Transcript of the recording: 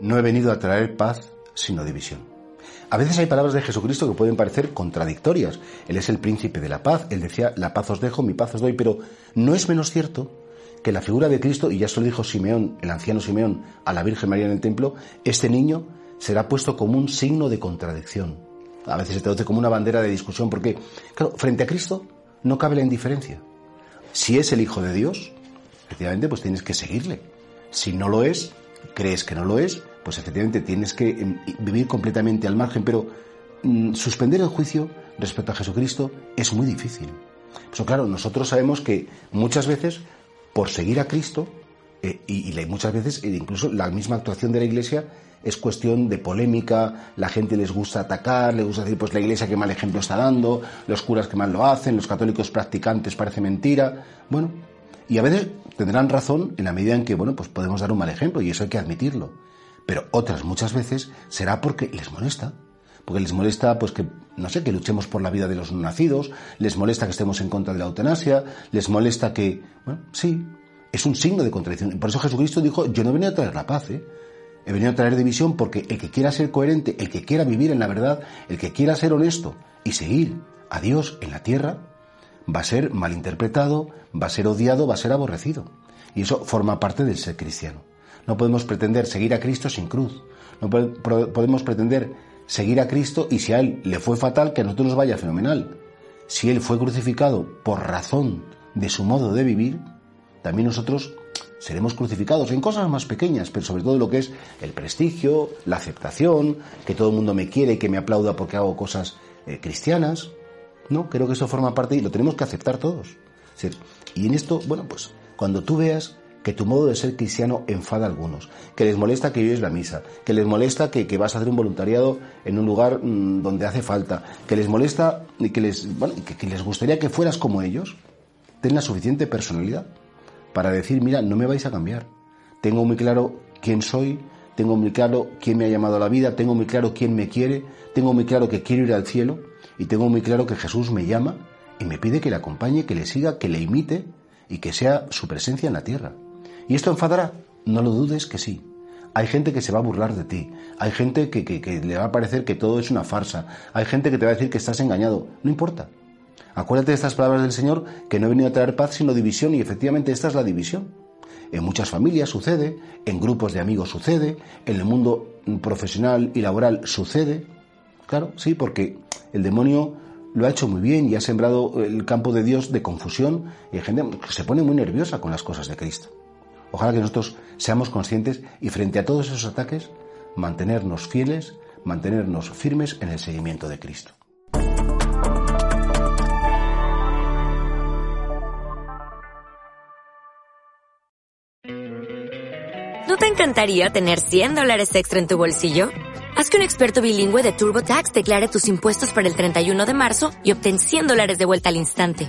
No he venido a traer paz, sino división. A veces hay palabras de Jesucristo que pueden parecer contradictorias. Él es el príncipe de la paz. Él decía, la paz os dejo, mi paz os doy. Pero no es menos cierto que la figura de Cristo, y ya se lo dijo Simeón, el anciano Simeón, a la Virgen María en el templo, este niño será puesto como un signo de contradicción. A veces se traduce como una bandera de discusión, porque, claro, frente a Cristo no cabe la indiferencia. Si es el Hijo de Dios, efectivamente, pues tienes que seguirle. Si no lo es, crees que no lo es, pues efectivamente tienes que em, vivir completamente al margen, pero mm, suspender el juicio respecto a Jesucristo es muy difícil. Pues claro, nosotros sabemos que muchas veces, por seguir a Cristo, eh, y, muchas veces eh, incluso la misma actuación de la Iglesia es cuestión de polémica, la gente les gusta atacar, les gusta decir, pues la Iglesia que mal ejemplo está dando, los curas que mal lo hacen, los católicos practicantes parece mentira. Bueno, y a veces tendrán razón en la medida en que, bueno, pues podemos dar un mal ejemplo y eso hay que admitirlo. Pero otras muchas veces será porque les molesta. Porque les molesta, pues que, no sé, que luchemos por la vida de los no nacidos, les molesta que estemos en contra de la eutanasia, les molesta que, bueno, sí, es un signo de contradicción. Por eso Jesucristo dijo, yo no he venido a traer la paz, ¿eh? He venido a traer división porque el que quiera ser coherente, el que quiera vivir en la verdad, el que quiera ser honesto y seguir a Dios en la tierra, va a ser malinterpretado, va a ser odiado, va a ser aborrecido. Y eso forma parte del ser cristiano. No podemos pretender seguir a Cristo sin cruz. No podemos pretender seguir a Cristo y si a Él le fue fatal, que a nosotros nos vaya fenomenal. Si Él fue crucificado por razón de su modo de vivir, también nosotros seremos crucificados en cosas más pequeñas, pero sobre todo lo que es el prestigio, la aceptación, que todo el mundo me quiere y que me aplauda porque hago cosas eh, cristianas. No, creo que eso forma parte y lo tenemos que aceptar todos. Y en esto, bueno, pues cuando tú veas que tu modo de ser cristiano enfada a algunos, que les molesta que vives la misa, que les molesta que, vas a hacer un voluntariado en un lugar mm, donde hace falta, que les molesta y que les, bueno, que, que les gustaría que fueras como ellos, ten la suficiente personalidad para decir, mira, no me vais a cambiar. Tengo muy claro quién soy, tengo muy claro quién me ha llamado a la vida, tengo muy claro quién me quiere, tengo muy claro que quiero ir al cielo y tengo muy claro que Jesús me llama y me pide que le acompañe, que le siga, que le imite y que sea su presencia en la tierra. ¿Y esto enfadará? No lo dudes que sí. Hay gente que se va a burlar de ti, hay gente que, que, le va a parecer que todo es una farsa, hay gente que te va a decir que estás engañado. No importa. Acuérdate de estas palabras del Señor, que no he venido a traer paz sino división, y efectivamente esta es la división. En muchas familias sucede, en grupos de amigos sucede, en el mundo profesional y laboral sucede. Claro, sí, porque el demonio lo ha hecho muy bien y ha sembrado el campo de Dios de confusión y hay gente que se pone muy nerviosa con las cosas de Cristo. Ojalá que nosotros seamos conscientes y frente a todos esos ataques mantenernos fieles, mantenernos firmes en el seguimiento de Cristo. ¿No te encantaría tener 100 dólares extra en tu bolsillo? Haz que un experto bilingüe de TurboTax declare tus impuestos para el 31 de marzo y obtén 100 dólares de vuelta al instante.